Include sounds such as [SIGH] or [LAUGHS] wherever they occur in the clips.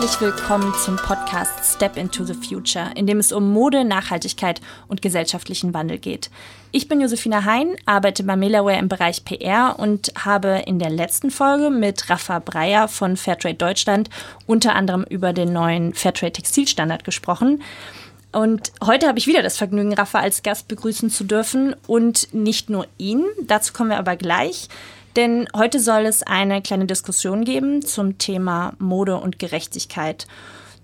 Herzlich willkommen zum Podcast Step into the Future, in dem es um Mode, Nachhaltigkeit und gesellschaftlichen Wandel geht. Ich bin Josefina Hein, arbeite bei Melaware im Bereich PR und habe in der letzten Folge mit Rafa Breyer von Fairtrade Deutschland unter anderem über den neuen Fairtrade Textilstandard gesprochen. Und heute habe ich wieder das Vergnügen, Rafa als Gast begrüßen zu dürfen und nicht nur ihn, dazu kommen wir aber gleich. Denn heute soll es eine kleine Diskussion geben zum Thema Mode und Gerechtigkeit.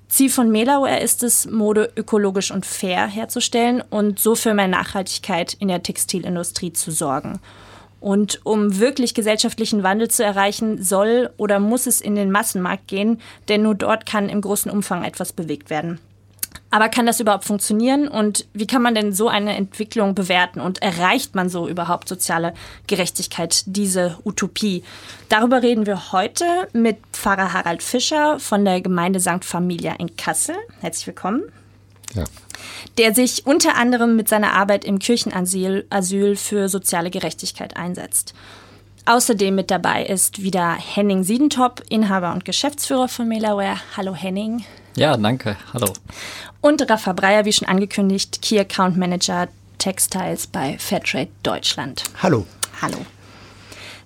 Ziel von Melauer ist es, Mode ökologisch und fair herzustellen und so für mehr Nachhaltigkeit in der Textilindustrie zu sorgen. Und um wirklich gesellschaftlichen Wandel zu erreichen, soll oder muss es in den Massenmarkt gehen, denn nur dort kann im großen Umfang etwas bewegt werden. Aber kann das überhaupt funktionieren und wie kann man denn so eine Entwicklung bewerten und erreicht man so überhaupt soziale Gerechtigkeit, diese Utopie? Darüber reden wir heute mit Pfarrer Harald Fischer von der Gemeinde St. Familia in Kassel. Herzlich willkommen. Ja. Der sich unter anderem mit seiner Arbeit im Kirchenasyl Asyl für soziale Gerechtigkeit einsetzt. Außerdem mit dabei ist wieder Henning Siedentop, Inhaber und Geschäftsführer von Melaware. Hallo Henning. Ja, danke. Hallo. Und Rafa Breyer, wie schon angekündigt, Key Account Manager Textiles bei Fairtrade Deutschland. Hallo. Hallo.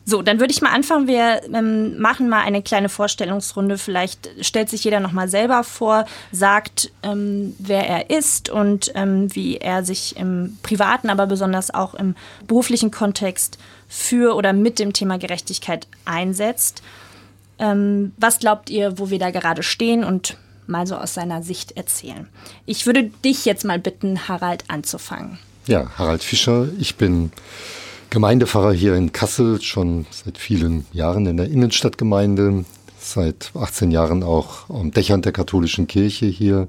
So, dann würde ich mal anfangen. Wir ähm, machen mal eine kleine Vorstellungsrunde. Vielleicht stellt sich jeder noch mal selber vor, sagt, ähm, wer er ist und ähm, wie er sich im privaten, aber besonders auch im beruflichen Kontext für oder mit dem Thema Gerechtigkeit einsetzt. Ähm, was glaubt ihr, wo wir da gerade stehen und mal so aus seiner Sicht erzählen. Ich würde dich jetzt mal bitten, Harald anzufangen. Ja, Harald Fischer. Ich bin Gemeindepfarrer hier in Kassel, schon seit vielen Jahren in der Innenstadtgemeinde, seit 18 Jahren auch am Dächern der katholischen Kirche hier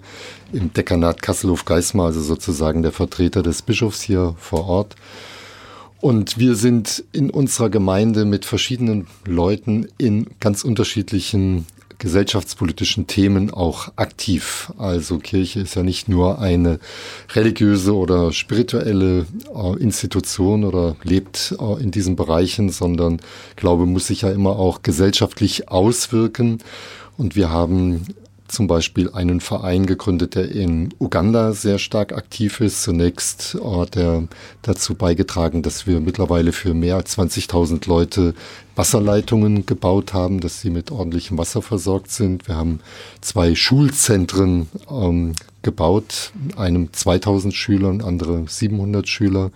im Dekanat Kasselhof-Geismar, also sozusagen der Vertreter des Bischofs hier vor Ort. Und wir sind in unserer Gemeinde mit verschiedenen Leuten in ganz unterschiedlichen gesellschaftspolitischen Themen auch aktiv. Also Kirche ist ja nicht nur eine religiöse oder spirituelle äh, Institution oder lebt äh, in diesen Bereichen, sondern Glaube muss sich ja immer auch gesellschaftlich auswirken. Und wir haben zum Beispiel einen Verein gegründet, der in Uganda sehr stark aktiv ist. Zunächst hat er dazu beigetragen, dass wir mittlerweile für mehr als 20.000 Leute Wasserleitungen gebaut haben, dass sie mit ordentlichem Wasser versorgt sind. Wir haben zwei Schulzentren ähm, gebaut, einem 2000 Schüler und andere 700 Schüler,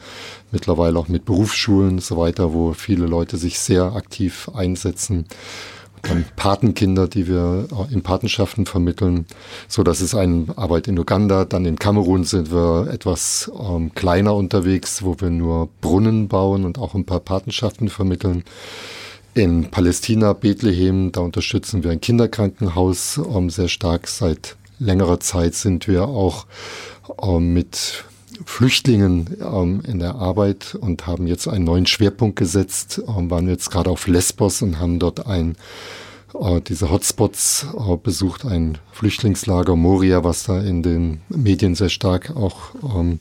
mittlerweile auch mit Berufsschulen und so weiter, wo viele Leute sich sehr aktiv einsetzen dann Patenkinder, die wir in Patenschaften vermitteln. So, das ist eine Arbeit in Uganda. Dann in Kamerun sind wir etwas ähm, kleiner unterwegs, wo wir nur Brunnen bauen und auch ein paar Patenschaften vermitteln. In Palästina, Bethlehem, da unterstützen wir ein Kinderkrankenhaus ähm, sehr stark. Seit längerer Zeit sind wir auch ähm, mit Flüchtlingen ähm, in der Arbeit und haben jetzt einen neuen Schwerpunkt gesetzt, ähm, waren jetzt gerade auf Lesbos und haben dort ein äh, diese Hotspots äh, besucht, ein Flüchtlingslager Moria, was da in den Medien sehr stark auch ähm,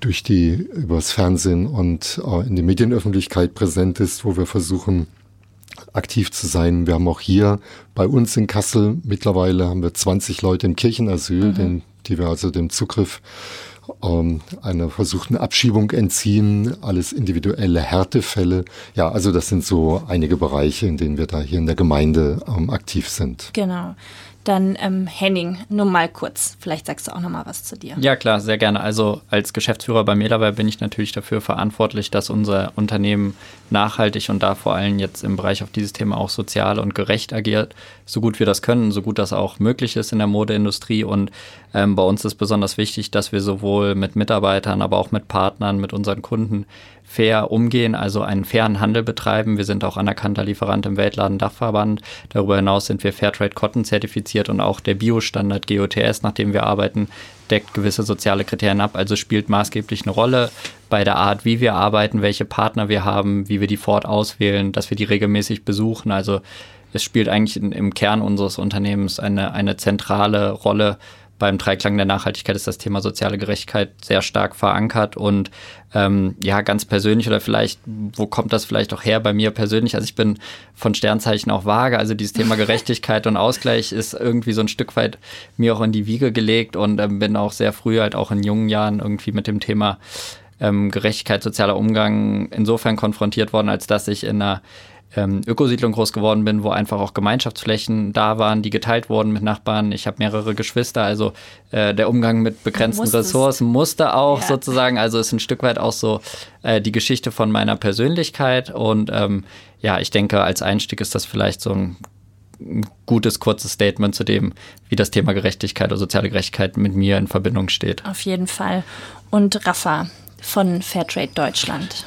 durch die übers Fernsehen und äh, in der Medienöffentlichkeit präsent ist, wo wir versuchen aktiv zu sein. Wir haben auch hier bei uns in Kassel mittlerweile haben wir 20 Leute im Kirchenasyl, mhm. den, die wir also dem Zugriff ähm, einer versuchten Abschiebung entziehen, alles individuelle Härtefälle. Ja, also das sind so einige Bereiche, in denen wir da hier in der Gemeinde ähm, aktiv sind. Genau. Dann ähm, Henning, nur mal kurz. Vielleicht sagst du auch noch mal was zu dir. Ja, klar, sehr gerne. Also als Geschäftsführer bei Melaware bin ich natürlich dafür verantwortlich, dass unser Unternehmen nachhaltig und da vor allem jetzt im Bereich auf dieses Thema auch sozial und gerecht agiert, so gut wir das können, so gut das auch möglich ist in der Modeindustrie. Und ähm, bei uns ist besonders wichtig, dass wir sowohl mit Mitarbeitern, aber auch mit Partnern, mit unseren Kunden fair umgehen, also einen fairen Handel betreiben. Wir sind auch anerkannter Lieferant im Weltladen Dachverband. Darüber hinaus sind wir Fairtrade Cotton zertifiziert und auch der Biostandard GOTS, nach dem wir arbeiten, deckt gewisse soziale Kriterien ab, also spielt maßgeblich eine Rolle bei der Art, wie wir arbeiten, welche Partner wir haben, wie wir die fort auswählen, dass wir die regelmäßig besuchen. Also es spielt eigentlich im Kern unseres Unternehmens eine, eine zentrale Rolle beim Dreiklang der Nachhaltigkeit ist das Thema soziale Gerechtigkeit sehr stark verankert und ähm, ja, ganz persönlich oder vielleicht, wo kommt das vielleicht auch her bei mir persönlich? Also ich bin von Sternzeichen auch vage, also dieses Thema [LAUGHS] Gerechtigkeit und Ausgleich ist irgendwie so ein Stück weit mir auch in die Wiege gelegt und ähm, bin auch sehr früh halt auch in jungen Jahren irgendwie mit dem Thema ähm, Gerechtigkeit, sozialer Umgang insofern konfrontiert worden, als dass ich in einer ähm, Ökosiedlung groß geworden bin, wo einfach auch Gemeinschaftsflächen da waren, die geteilt wurden mit Nachbarn. Ich habe mehrere Geschwister, also äh, der Umgang mit begrenzten Ressourcen musste auch ja. sozusagen, also ist ein Stück weit auch so äh, die Geschichte von meiner Persönlichkeit und ähm, ja, ich denke, als Einstieg ist das vielleicht so ein gutes, kurzes Statement zu dem, wie das Thema Gerechtigkeit oder soziale Gerechtigkeit mit mir in Verbindung steht. Auf jeden Fall. Und Rafa von Fairtrade Deutschland.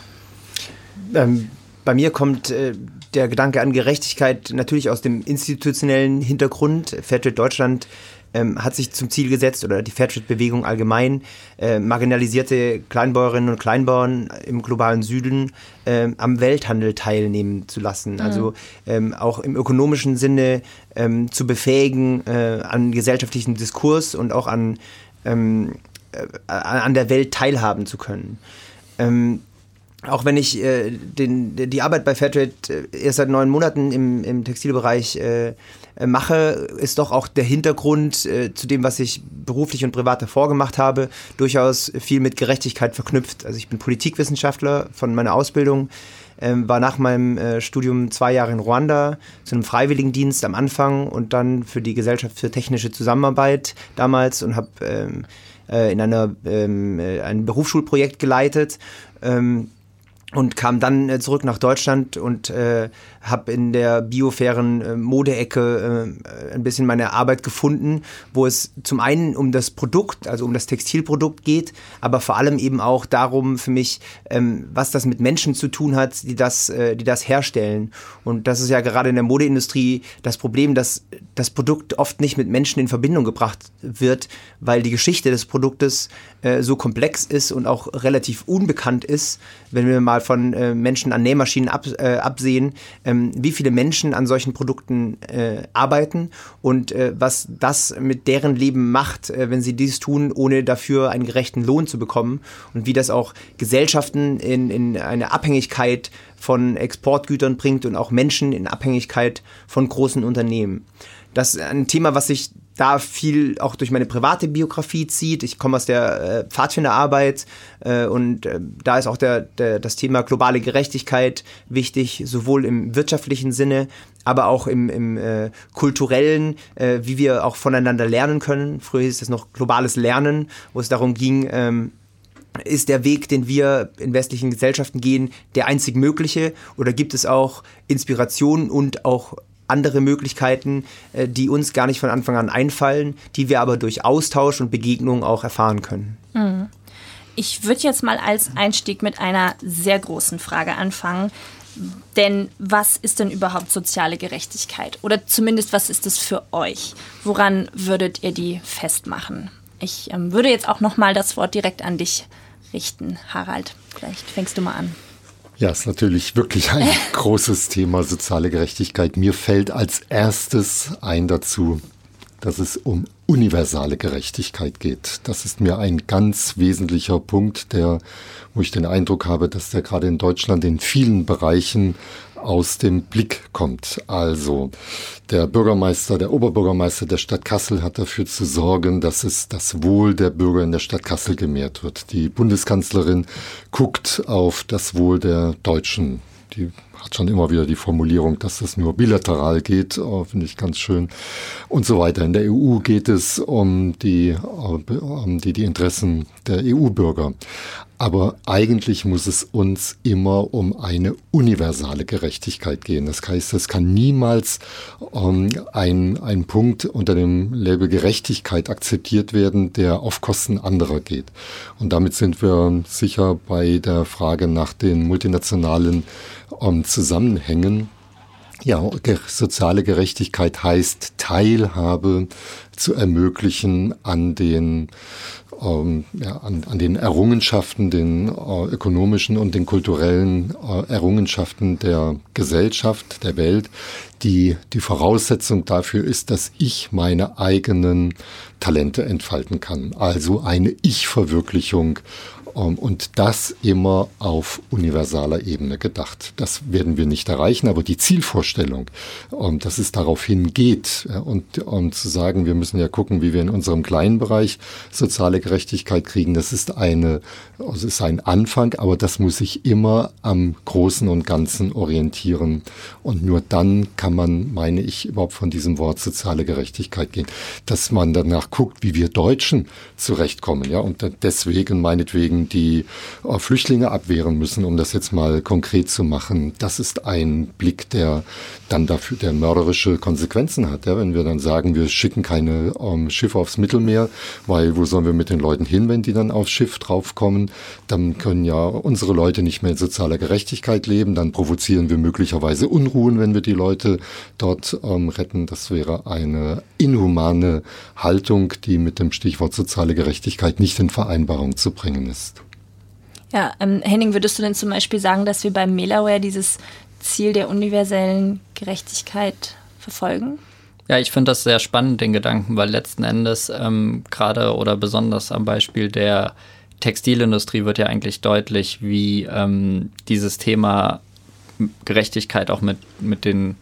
Ähm, bei mir kommt äh, der Gedanke an Gerechtigkeit natürlich aus dem institutionellen Hintergrund. Fairtrade Deutschland ähm, hat sich zum Ziel gesetzt oder die Fairtrade-Bewegung allgemein, äh, marginalisierte Kleinbäuerinnen und Kleinbauern im globalen Süden äh, am Welthandel teilnehmen zu lassen. Mhm. Also ähm, auch im ökonomischen Sinne ähm, zu befähigen äh, an gesellschaftlichen Diskurs und auch an, ähm, äh, an der Welt teilhaben zu können. Auch wenn ich äh, den, die Arbeit bei Fairtrade äh, erst seit neun Monaten im, im Textilbereich äh, äh, mache, ist doch auch der Hintergrund äh, zu dem, was ich beruflich und privat davor gemacht habe, durchaus viel mit Gerechtigkeit verknüpft. Also ich bin Politikwissenschaftler von meiner Ausbildung, ähm, war nach meinem äh, Studium zwei Jahre in Ruanda zu einem Freiwilligendienst am Anfang und dann für die Gesellschaft für technische Zusammenarbeit damals und habe ähm, äh, in einer, ähm, ein Berufsschulprojekt geleitet. Und kam dann äh, zurück nach Deutschland und äh, habe in der biofairen äh, Modeecke äh, ein bisschen meine Arbeit gefunden, wo es zum einen um das Produkt, also um das Textilprodukt geht, aber vor allem eben auch darum für mich, ähm, was das mit Menschen zu tun hat, die das, äh, die das herstellen. Und das ist ja gerade in der Modeindustrie das Problem, dass das Produkt oft nicht mit Menschen in Verbindung gebracht wird, weil die Geschichte des Produktes äh, so komplex ist und auch relativ unbekannt ist, wenn wir mal von äh, Menschen an Nähmaschinen ab, äh, absehen. Ähm, wie viele Menschen an solchen Produkten äh, arbeiten und äh, was das mit deren Leben macht, äh, wenn sie dies tun, ohne dafür einen gerechten Lohn zu bekommen und wie das auch Gesellschaften in, in eine Abhängigkeit von Exportgütern bringt und auch Menschen in Abhängigkeit von großen Unternehmen. Das ist ein Thema, was sich da viel auch durch meine private Biografie zieht. Ich komme aus der äh, Pfadfinderarbeit äh, und äh, da ist auch der, der, das Thema globale Gerechtigkeit wichtig, sowohl im wirtschaftlichen Sinne, aber auch im, im äh, kulturellen, äh, wie wir auch voneinander lernen können. Früher hieß es noch globales Lernen, wo es darum ging, ähm, ist der Weg, den wir in westlichen Gesellschaften gehen, der einzig mögliche? Oder gibt es auch Inspiration und auch andere Möglichkeiten, äh, die uns gar nicht von Anfang an einfallen, die wir aber durch Austausch und Begegnung auch erfahren können. Hm. Ich würde jetzt mal als Einstieg mit einer sehr großen Frage anfangen. Denn was ist denn überhaupt soziale Gerechtigkeit? Oder zumindest, was ist es für euch? Woran würdet ihr die festmachen? Ich ähm, würde jetzt auch noch mal das Wort direkt an dich richten, Harald. Vielleicht fängst du mal an. Ja, ist natürlich wirklich ein [LAUGHS] großes Thema soziale Gerechtigkeit. Mir fällt als erstes ein dazu, dass es um universale Gerechtigkeit geht. Das ist mir ein ganz wesentlicher Punkt, der, wo ich den Eindruck habe, dass der gerade in Deutschland in vielen Bereichen aus dem Blick kommt. Also der Bürgermeister, der Oberbürgermeister der Stadt Kassel hat dafür zu sorgen, dass es das Wohl der Bürger in der Stadt Kassel gemehrt wird. Die Bundeskanzlerin guckt auf das Wohl der Deutschen. Die hat schon immer wieder die Formulierung, dass das nur bilateral geht, oh, finde ich ganz schön. Und so weiter. In der EU geht es um die, um die, die Interessen der EU-Bürger. Aber eigentlich muss es uns immer um eine universale Gerechtigkeit gehen. Das heißt, es kann niemals ähm, ein, ein Punkt unter dem Label Gerechtigkeit akzeptiert werden, der auf Kosten anderer geht. Und damit sind wir sicher bei der Frage nach den multinationalen ähm, Zusammenhängen. Ja, soziale Gerechtigkeit heißt Teilhabe zu ermöglichen an den ähm, ja, an, an, den Errungenschaften, den äh, ökonomischen und den kulturellen äh, Errungenschaften der Gesellschaft, der Welt, die die Voraussetzung dafür ist, dass ich meine eigenen Talente entfalten kann. Also eine Ich-Verwirklichung und das immer auf universaler Ebene gedacht. Das werden wir nicht erreichen, aber die Zielvorstellung, ähm, dass es darauf hingeht und, und zu sagen, wir müssen ja gucken, wie wir in unserem kleinen Bereich soziale Gerechtigkeit kriegen, das ist eine, also ist ein Anfang, aber das muss sich immer am Großen und Ganzen orientieren. Und nur dann kann man, meine ich, überhaupt von diesem Wort soziale Gerechtigkeit gehen, dass man danach guckt, wie wir Deutschen zurechtkommen, ja, und deswegen meinetwegen die äh, Flüchtlinge abwehren müssen, um das jetzt mal konkret zu machen. Das ist ein Blick, der dann dafür der mörderische Konsequenzen hat. Ja? Wenn wir dann sagen, wir schicken keine ähm, Schiffe aufs Mittelmeer, weil wo sollen wir mit den Leuten hin, wenn die dann aufs Schiff draufkommen? Dann können ja unsere Leute nicht mehr in sozialer Gerechtigkeit leben. Dann provozieren wir möglicherweise Unruhen, wenn wir die Leute dort ähm, retten. Das wäre eine inhumane Haltung, die mit dem Stichwort soziale Gerechtigkeit nicht in Vereinbarung zu bringen ist. Ja, ähm, Henning, würdest du denn zum Beispiel sagen, dass wir beim Mailaware dieses Ziel der universellen Gerechtigkeit verfolgen? Ja, ich finde das sehr spannend, den Gedanken, weil letzten Endes ähm, gerade oder besonders am Beispiel der Textilindustrie wird ja eigentlich deutlich, wie ähm, dieses Thema Gerechtigkeit auch mit, mit den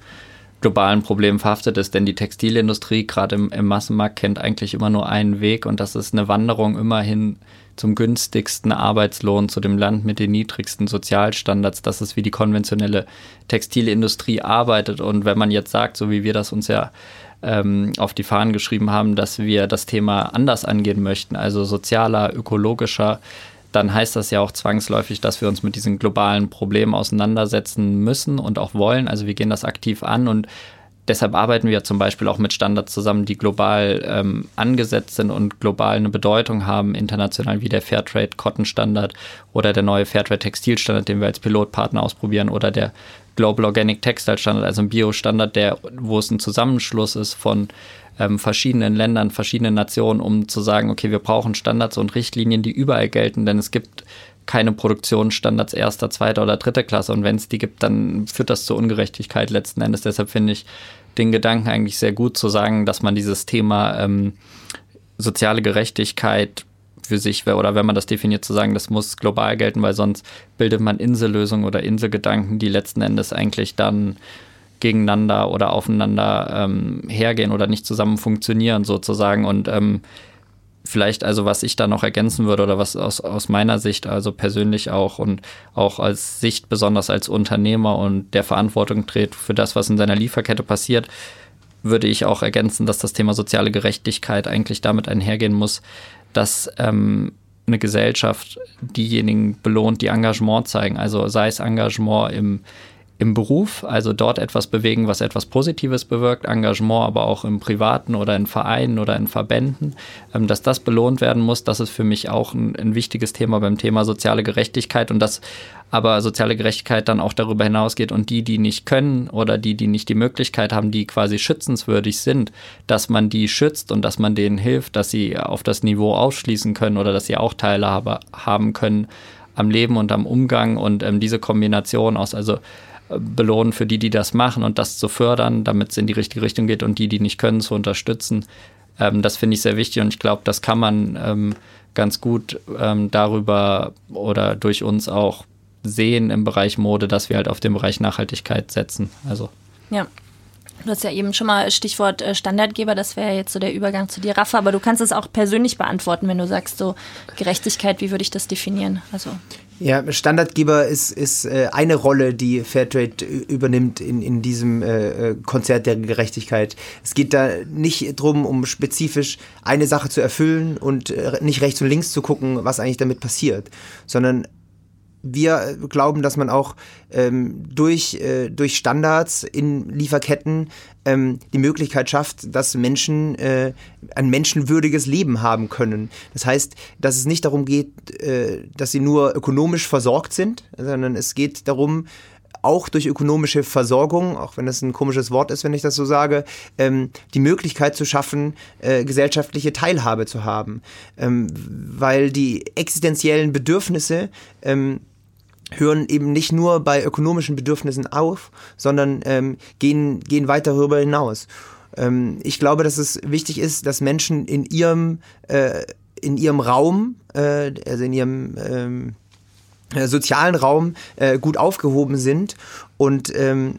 globalen Problemen verhaftet ist. Denn die Textilindustrie, gerade im, im Massenmarkt, kennt eigentlich immer nur einen Weg und das ist eine Wanderung immerhin zum günstigsten Arbeitslohn, zu dem Land mit den niedrigsten Sozialstandards. Das ist, wie die konventionelle Textilindustrie arbeitet. Und wenn man jetzt sagt, so wie wir das uns ja ähm, auf die Fahnen geschrieben haben, dass wir das Thema anders angehen möchten, also sozialer, ökologischer, dann heißt das ja auch zwangsläufig, dass wir uns mit diesen globalen Problemen auseinandersetzen müssen und auch wollen. Also wir gehen das aktiv an und deshalb arbeiten wir zum Beispiel auch mit Standards zusammen, die global ähm, angesetzt sind und global eine Bedeutung haben, international wie der Fairtrade Cotton Standard oder der neue Fairtrade Textil Standard, den wir als Pilotpartner ausprobieren oder der Global Organic Textile Standard, also ein Bio-Standard, der, wo es ein Zusammenschluss ist von ähm, verschiedenen Ländern, verschiedenen Nationen, um zu sagen, okay, wir brauchen Standards und Richtlinien, die überall gelten, denn es gibt keine Produktionsstandards erster, zweiter oder dritter Klasse. Und wenn es die gibt, dann führt das zur Ungerechtigkeit letzten Endes. Deshalb finde ich den Gedanken eigentlich sehr gut zu sagen, dass man dieses Thema ähm, soziale Gerechtigkeit für sich, oder wenn man das definiert, zu sagen, das muss global gelten, weil sonst bildet man Insellösungen oder Inselgedanken, die letzten Endes eigentlich dann gegeneinander oder aufeinander ähm, hergehen oder nicht zusammen funktionieren sozusagen. Und ähm, vielleicht also, was ich da noch ergänzen würde oder was aus, aus meiner Sicht, also persönlich auch und auch als Sicht, besonders als Unternehmer und der Verantwortung trägt für das, was in seiner Lieferkette passiert, würde ich auch ergänzen, dass das Thema soziale Gerechtigkeit eigentlich damit einhergehen muss, dass ähm, eine Gesellschaft diejenigen belohnt, die Engagement zeigen. Also sei es Engagement im im Beruf, also dort etwas bewegen, was etwas Positives bewirkt, Engagement aber auch im Privaten oder in Vereinen oder in Verbänden, ähm, dass das belohnt werden muss, das ist für mich auch ein, ein, wichtiges Thema beim Thema soziale Gerechtigkeit und dass aber soziale Gerechtigkeit dann auch darüber hinausgeht und die, die nicht können oder die, die nicht die Möglichkeit haben, die quasi schützenswürdig sind, dass man die schützt und dass man denen hilft, dass sie auf das Niveau ausschließen können oder dass sie auch Teilhabe haben können am Leben und am Umgang und ähm, diese Kombination aus also belohnen für die, die das machen und das zu fördern, damit es in die richtige Richtung geht und die, die nicht können, zu unterstützen. Ähm, das finde ich sehr wichtig und ich glaube, das kann man ähm, ganz gut ähm, darüber oder durch uns auch sehen im Bereich Mode, dass wir halt auf den Bereich Nachhaltigkeit setzen. Also. Ja, Du hast ja eben schon mal Stichwort äh, Standardgeber, das wäre jetzt so der Übergang zu dir, Rafa, aber du kannst es auch persönlich beantworten, wenn du sagst, so Gerechtigkeit, wie würde ich das definieren? Also. Ja, Standardgeber ist, ist äh, eine Rolle, die Fairtrade übernimmt in, in diesem äh, äh, Konzert der Gerechtigkeit. Es geht da nicht darum, um spezifisch eine Sache zu erfüllen und nicht rechts und links zu gucken, was eigentlich damit passiert, sondern wir glauben, dass man auch ähm, durch, äh, durch Standards in Lieferketten ähm, die Möglichkeit schafft, dass Menschen äh, ein menschenwürdiges Leben haben können. Das heißt, dass es nicht darum geht, äh, dass sie nur ökonomisch versorgt sind, sondern es geht darum, auch durch ökonomische Versorgung, auch wenn das ein komisches Wort ist, wenn ich das so sage, ähm, die Möglichkeit zu schaffen, äh, gesellschaftliche Teilhabe zu haben. Ähm, weil die existenziellen Bedürfnisse ähm, hören eben nicht nur bei ökonomischen Bedürfnissen auf, sondern ähm, gehen, gehen weit darüber hinaus. Ähm, ich glaube, dass es wichtig ist, dass Menschen in ihrem, äh, in ihrem Raum, äh, also in ihrem ähm, äh, sozialen Raum äh, gut aufgehoben sind und ähm,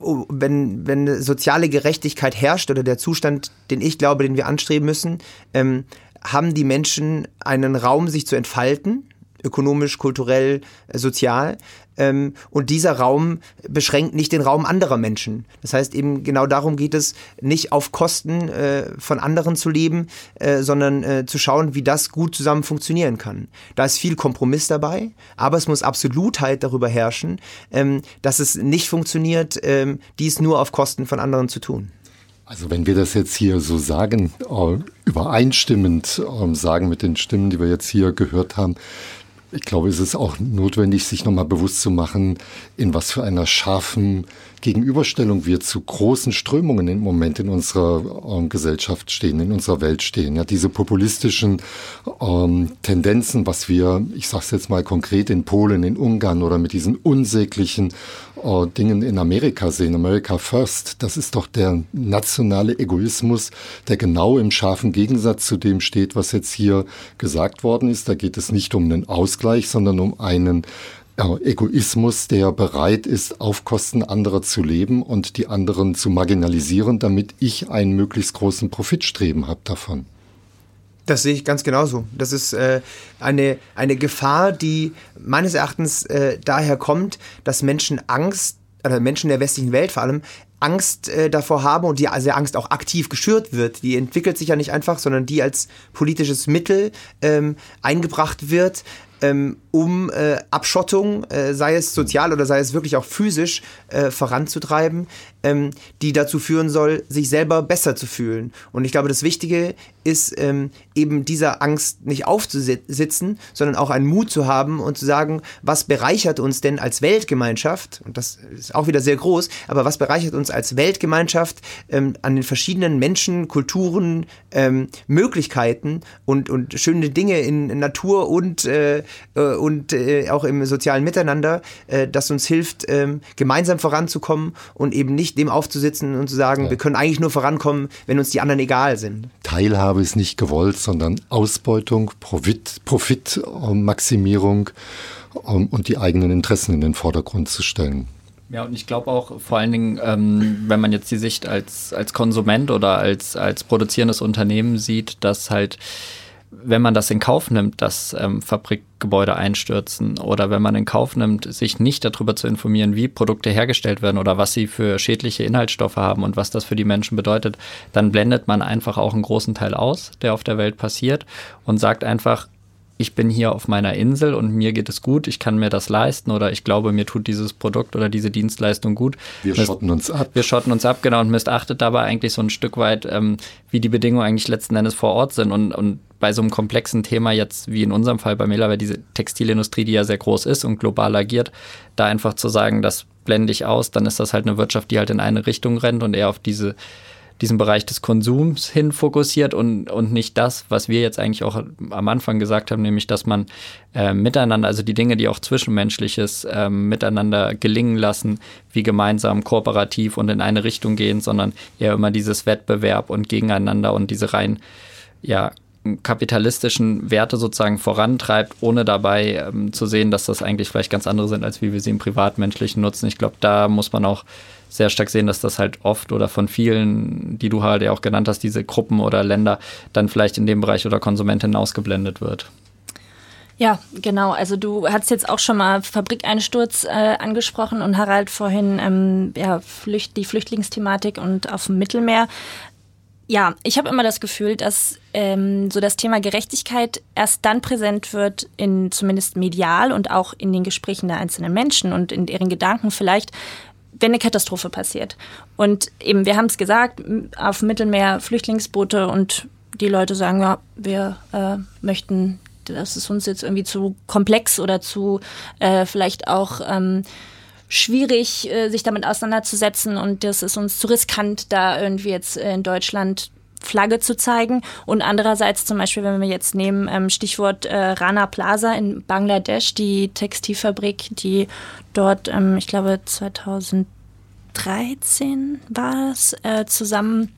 oh, wenn, wenn soziale Gerechtigkeit herrscht oder der Zustand, den ich glaube, den wir anstreben müssen, ähm, haben die Menschen einen Raum, sich zu entfalten ökonomisch, kulturell, äh, sozial. Ähm, und dieser Raum beschränkt nicht den Raum anderer Menschen. Das heißt eben genau darum geht es, nicht auf Kosten äh, von anderen zu leben, äh, sondern zu schauen, wie das gut zusammen funktionieren kann. Da ist viel Kompromiss dabei, aber es muss Absolutheit darüber herrschen, ähm, dass es nicht funktioniert, ähm, dies nur auf Kosten von anderen zu tun. Also wenn wir das jetzt hier so sagen, übereinstimmend sagen mit den Stimmen, die wir jetzt hier gehört haben, ich glaube, es ist auch notwendig, sich nochmal bewusst zu machen, in was für einer scharfen Gegenüberstellung wir zu großen Strömungen im Moment in unserer ähm, Gesellschaft stehen, in unserer Welt stehen. Ja, diese populistischen ähm, Tendenzen, was wir, ich sage es jetzt mal konkret in Polen, in Ungarn oder mit diesen unsäglichen äh, Dingen in Amerika sehen, America First, das ist doch der nationale Egoismus, der genau im scharfen Gegensatz zu dem steht, was jetzt hier gesagt worden ist. Da geht es nicht um einen Ausgleich, sondern um einen Egoismus, der bereit ist, auf Kosten anderer zu leben und die anderen zu marginalisieren, damit ich einen möglichst großen Profitstreben habe davon. Das sehe ich ganz genauso. Das ist äh, eine, eine Gefahr, die meines Erachtens äh, daher kommt, dass Menschen Angst, oder Menschen der westlichen Welt vor allem, Angst äh, davor haben und die also Angst auch aktiv geschürt wird. Die entwickelt sich ja nicht einfach, sondern die als politisches Mittel ähm, eingebracht wird, um äh, Abschottung, äh, sei es sozial oder sei es wirklich auch physisch, äh, voranzutreiben, ähm, die dazu führen soll, sich selber besser zu fühlen. Und ich glaube, das Wichtige ist ähm, eben dieser Angst nicht aufzusitzen, sondern auch einen Mut zu haben und zu sagen, was bereichert uns denn als Weltgemeinschaft, und das ist auch wieder sehr groß, aber was bereichert uns als Weltgemeinschaft ähm, an den verschiedenen Menschen, Kulturen, ähm, Möglichkeiten und, und schöne Dinge in Natur und, äh, äh, und äh, auch im sozialen Miteinander, äh, das uns hilft, ähm, gemeinsam voranzukommen und eben nicht dem aufzusitzen und zu sagen, ja. wir können eigentlich nur vorankommen, wenn uns die anderen egal sind. Teilhabe ist nicht gewollt, sondern Ausbeutung, Profit, Profitmaximierung um, und die eigenen Interessen in den Vordergrund zu stellen. Ja, und ich glaube auch vor allen Dingen, ähm, wenn man jetzt die Sicht als, als Konsument oder als, als produzierendes Unternehmen sieht, dass halt wenn man das in Kauf nimmt, dass ähm, Fabrikgebäude einstürzen oder wenn man in Kauf nimmt, sich nicht darüber zu informieren, wie Produkte hergestellt werden oder was sie für schädliche Inhaltsstoffe haben und was das für die Menschen bedeutet, dann blendet man einfach auch einen großen Teil aus, der auf der Welt passiert und sagt einfach, ich bin hier auf meiner Insel und mir geht es gut, ich kann mir das leisten oder ich glaube, mir tut dieses Produkt oder diese Dienstleistung gut. Wir Mist, schotten uns ab. Wir schotten uns ab, genau, und missachtet dabei eigentlich so ein Stück weit, ähm, wie die Bedingungen eigentlich letzten Endes vor Ort sind. Und, und bei so einem komplexen Thema jetzt, wie in unserem Fall bei Mela, weil diese Textilindustrie, die ja sehr groß ist und global agiert, da einfach zu sagen, das blende ich aus, dann ist das halt eine Wirtschaft, die halt in eine Richtung rennt und eher auf diese diesen Bereich des Konsums hin fokussiert und, und nicht das, was wir jetzt eigentlich auch am Anfang gesagt haben, nämlich dass man äh, miteinander, also die Dinge, die auch zwischenmenschliches äh, miteinander gelingen lassen, wie gemeinsam, kooperativ und in eine Richtung gehen, sondern eher immer dieses Wettbewerb und gegeneinander und diese rein, ja, kapitalistischen Werte sozusagen vorantreibt, ohne dabei ähm, zu sehen, dass das eigentlich vielleicht ganz andere sind, als wie wir sie im privatmenschlichen nutzen. Ich glaube, da muss man auch sehr stark sehen, dass das halt oft oder von vielen, die du halt ja auch genannt hast, diese Gruppen oder Länder dann vielleicht in dem Bereich oder Konsumenten ausgeblendet wird. Ja, genau. Also du hast jetzt auch schon mal Fabrikeinsturz äh, angesprochen und Harald vorhin ähm, ja, Flücht, die Flüchtlingsthematik und auf dem Mittelmeer. Ja, ich habe immer das Gefühl, dass ähm, so das Thema Gerechtigkeit erst dann präsent wird, in zumindest medial und auch in den Gesprächen der einzelnen Menschen und in deren Gedanken vielleicht, wenn eine Katastrophe passiert. Und eben, wir haben es gesagt, auf Mittelmeer Flüchtlingsboote und die Leute sagen, ja, wir äh, möchten, das ist uns jetzt irgendwie zu komplex oder zu äh, vielleicht auch ähm, schwierig, äh, sich damit auseinanderzusetzen und das ist uns zu riskant, da irgendwie jetzt in Deutschland Flagge zu zeigen. Und andererseits zum Beispiel, wenn wir jetzt nehmen, ähm, Stichwort äh, Rana Plaza in Bangladesch, die Textilfabrik, die dort, ähm, ich glaube 2013 war es, äh, zusammen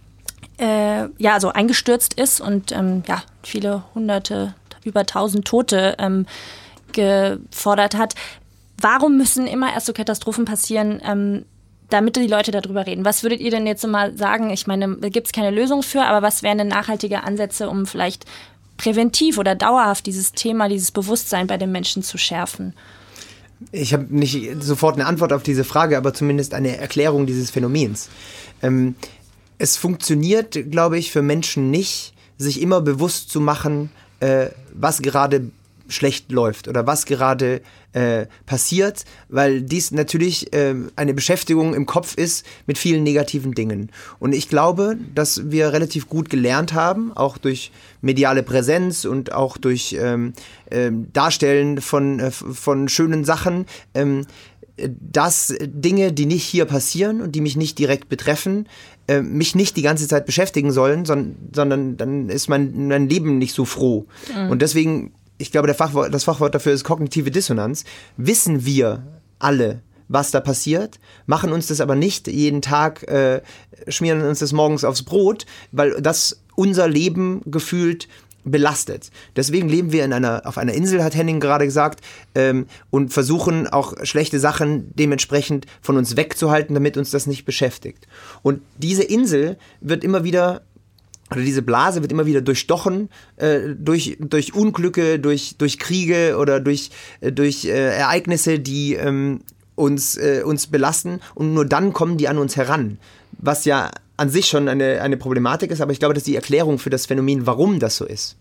äh, ja, also eingestürzt ist und ähm, ja, viele hunderte, über tausend Tote gefordert hat. Warum müssen immer erst so Katastrophen passieren, damit die Leute darüber reden? Was würdet ihr denn jetzt mal sagen? Ich meine, da gibt es keine Lösung für, aber was wären denn nachhaltige Ansätze, um vielleicht präventiv oder dauerhaft dieses Thema, dieses Bewusstsein bei den Menschen zu schärfen? Ich habe nicht sofort eine Antwort auf diese Frage, aber zumindest eine Erklärung dieses Phänomens. Ähm, es funktioniert, glaube ich, für Menschen nicht, sich immer bewusst zu machen, äh, was gerade schlecht läuft oder was gerade äh, passiert, weil dies natürlich äh, eine Beschäftigung im Kopf ist mit vielen negativen Dingen. Und ich glaube, dass wir relativ gut gelernt haben, auch durch mediale Präsenz und auch durch ähm, äh, Darstellen von, äh, von schönen Sachen, ähm, dass Dinge, die nicht hier passieren und die mich nicht direkt betreffen, äh, mich nicht die ganze Zeit beschäftigen sollen, sondern, sondern dann ist mein, mein Leben nicht so froh. Mhm. Und deswegen, ich glaube, Fachwort, das Fachwort dafür ist kognitive Dissonanz. Wissen wir alle, was da passiert, machen uns das aber nicht jeden Tag, äh, schmieren uns das morgens aufs Brot, weil das unser Leben gefühlt belastet. Deswegen leben wir in einer, auf einer Insel, hat Henning gerade gesagt, ähm, und versuchen auch schlechte Sachen dementsprechend von uns wegzuhalten, damit uns das nicht beschäftigt. Und diese Insel wird immer wieder oder diese Blase wird immer wieder durchstochen äh, durch, durch Unglücke, durch, durch Kriege oder durch, äh, durch äh, Ereignisse, die ähm, uns, äh, uns belasten und nur dann kommen die an uns heran. Was ja an sich schon eine, eine Problematik ist, aber ich glaube, das ist die Erklärung für das Phänomen, warum das so ist.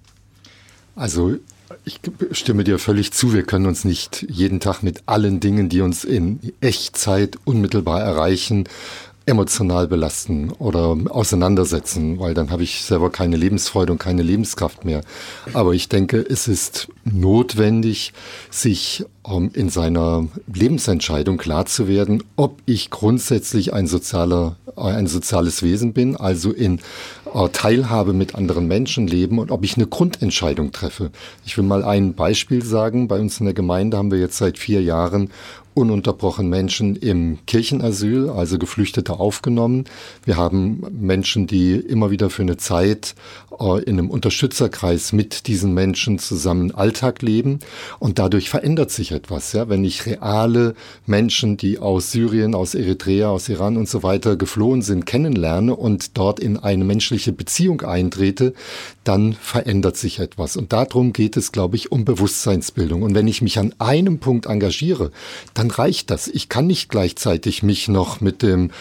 Also ich stimme dir völlig zu. Wir können uns nicht jeden Tag mit allen Dingen, die uns in Echtzeit unmittelbar erreichen, emotional belasten oder auseinandersetzen, weil dann habe ich selber keine Lebensfreude und keine Lebenskraft mehr. Aber ich denke, es ist notwendig, sich um in seiner Lebensentscheidung klar zu werden, ob ich grundsätzlich ein sozialer, ein soziales Wesen bin, also in äh, Teilhabe mit anderen Menschen leben und ob ich eine Grundentscheidung treffe. Ich will mal ein Beispiel sagen. Bei uns in der Gemeinde haben wir jetzt seit vier Jahren ununterbrochen Menschen im Kirchenasyl, also Geflüchtete aufgenommen. Wir haben Menschen, die immer wieder für eine Zeit äh, in einem Unterstützerkreis mit diesen Menschen zusammen Alltag leben. Und dadurch verändert sich etwas. Ja? Wenn ich reale Menschen, die aus Syrien, aus Eritrea, aus Iran und so weiter geflohen sind, kennenlerne und dort in eine menschliche Beziehung eintrete, dann verändert sich etwas. Und darum geht es, glaube ich, um Bewusstseinsbildung. Und wenn ich mich an einem Punkt engagiere, dann reicht das. Ich kann nicht gleichzeitig mich noch mit dem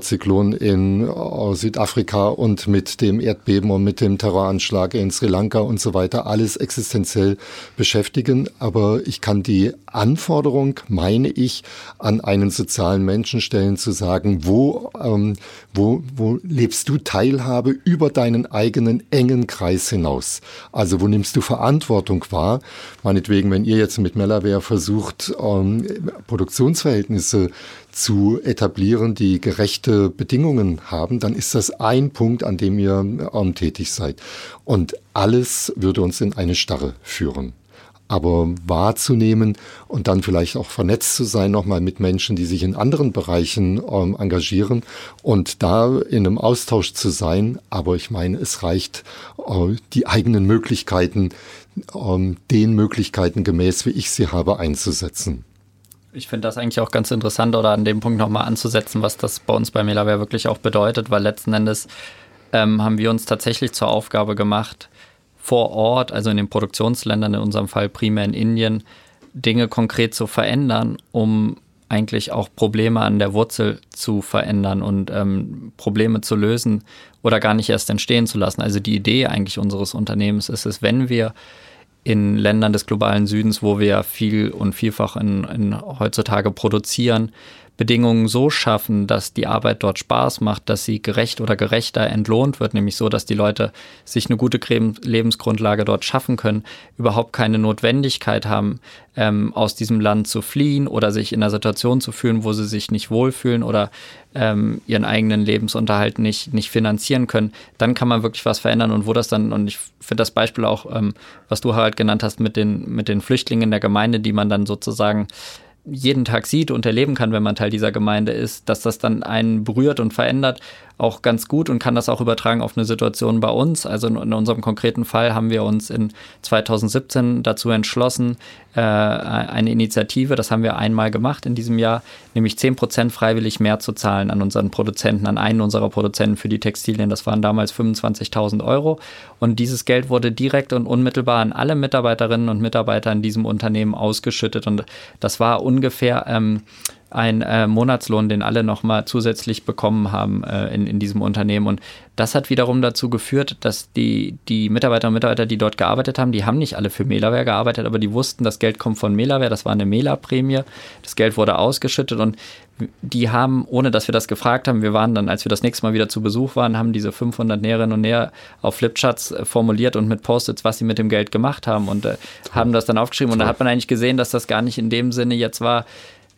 Zyklon in äh, Südafrika und mit dem Erdbeben und mit dem Terroranschlag in Sri Lanka und so weiter alles existenziell beschäftigen. Aber ich kann die Anforderung, meine ich, an einen sozialen Menschen stellen, zu sagen, wo, ähm, wo, wo lebst du Teilhabe über deinen eigenen engen Kreis hinaus? Also wo nimmst du Verantwortung wahr? Meinetwegen, wenn ihr jetzt mit Melaware versucht, ähm, Produktionsverhältnisse zu etablieren, die gerechte Bedingungen haben, dann ist das ein Punkt, an dem ihr ähm, tätig seid. Und alles würde uns in eine Starre führen. Aber wahrzunehmen und dann vielleicht auch vernetzt zu sein, nochmal mit Menschen, die sich in anderen Bereichen ähm, engagieren und da in einem Austausch zu sein. Aber ich meine, es reicht, äh, die eigenen Möglichkeiten, ähm, den Möglichkeiten gemäß, wie ich sie habe, einzusetzen. Ich finde das eigentlich auch ganz interessant oder an dem Punkt nochmal anzusetzen, was das bei uns bei Melaware wirklich auch bedeutet, weil letzten Endes ähm, haben wir uns tatsächlich zur Aufgabe gemacht, vor Ort, also in den Produktionsländern, in unserem Fall primär in Indien, Dinge konkret zu verändern, um eigentlich auch Probleme an der Wurzel zu verändern und ähm, Probleme zu lösen oder gar nicht erst entstehen zu lassen. Also die Idee eigentlich unseres Unternehmens ist es, wenn wir in Ländern des globalen Südens, wo wir viel und vielfach in, in heutzutage produzieren, Bedingungen so schaffen, dass die Arbeit dort Spaß macht, dass sie gerecht oder gerechter entlohnt wird, nämlich so, dass die Leute sich eine gute Lebensgrundlage dort schaffen können, überhaupt keine Notwendigkeit haben, ähm, aus diesem Land zu fliehen oder sich in einer Situation zu fühlen, wo sie sich nicht wohlfühlen oder ähm, ihren eigenen Lebensunterhalt nicht, nicht finanzieren können, dann kann man wirklich was verändern. Und wo das dann, und ich finde das Beispiel auch, ähm, was du halt genannt hast mit den, mit den Flüchtlingen der Gemeinde, die man dann sozusagen jeden Tag sieht und erleben kann, wenn man Teil dieser Gemeinde ist, dass das dann einen berührt und verändert, auch ganz gut und kann das auch übertragen auf eine Situation bei uns. Also in, in unserem konkreten Fall haben wir uns in 2017 dazu entschlossen, äh, eine Initiative, das haben wir einmal gemacht in diesem Jahr, nämlich 10 Prozent freiwillig mehr zu zahlen an unseren Produzenten, an einen unserer Produzenten für die Textilien. Das waren damals 25.000 Euro. Und dieses Geld wurde direkt und unmittelbar an alle Mitarbeiterinnen und Mitarbeiter in diesem Unternehmen ausgeschüttet. Und das war ungefähr ähm, ein äh, Monatslohn, den alle nochmal zusätzlich bekommen haben äh, in, in diesem Unternehmen. Und das hat wiederum dazu geführt, dass die, die Mitarbeiter und Mitarbeiter, die dort gearbeitet haben, die haben nicht alle für Melaware gearbeitet, aber die wussten, das Geld kommt von Melaware, das war eine Mela-Prämie, das Geld wurde ausgeschüttet und die haben, ohne dass wir das gefragt haben, wir waren dann, als wir das nächste Mal wieder zu Besuch waren, haben diese 500 Näherinnen und Näher auf Flipcharts äh, formuliert und mit Post-its, was sie mit dem Geld gemacht haben und äh, haben das dann aufgeschrieben. Und da hat man eigentlich gesehen, dass das gar nicht in dem Sinne jetzt war,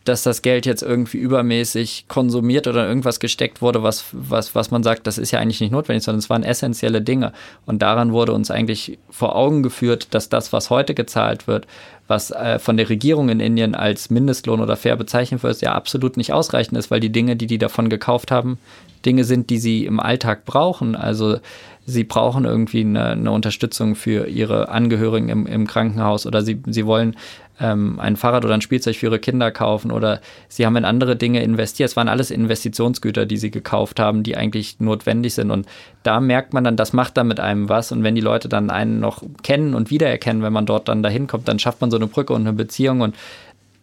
dass das Geld jetzt irgendwie übermäßig konsumiert oder irgendwas gesteckt wurde, was, was, was man sagt, das ist ja eigentlich nicht notwendig, sondern es waren essentielle Dinge. Und daran wurde uns eigentlich vor Augen geführt, dass das, was heute gezahlt wird, was äh, von der Regierung in Indien als Mindestlohn oder fair bezeichnet wird, ja absolut nicht ausreichend ist, weil die Dinge, die die davon gekauft haben, Dinge sind, die sie im Alltag brauchen. Also sie brauchen irgendwie eine, eine Unterstützung für ihre Angehörigen im, im Krankenhaus oder sie, sie wollen ähm, ein Fahrrad oder ein Spielzeug für ihre Kinder kaufen oder sie haben in andere Dinge investiert. Es waren alles Investitionsgüter, die sie gekauft haben, die eigentlich notwendig sind. Und da merkt man dann, das macht dann mit einem was. Und wenn die Leute dann einen noch kennen und wiedererkennen, wenn man dort dann dahin kommt, dann schafft man so eine Brücke und eine Beziehung. Und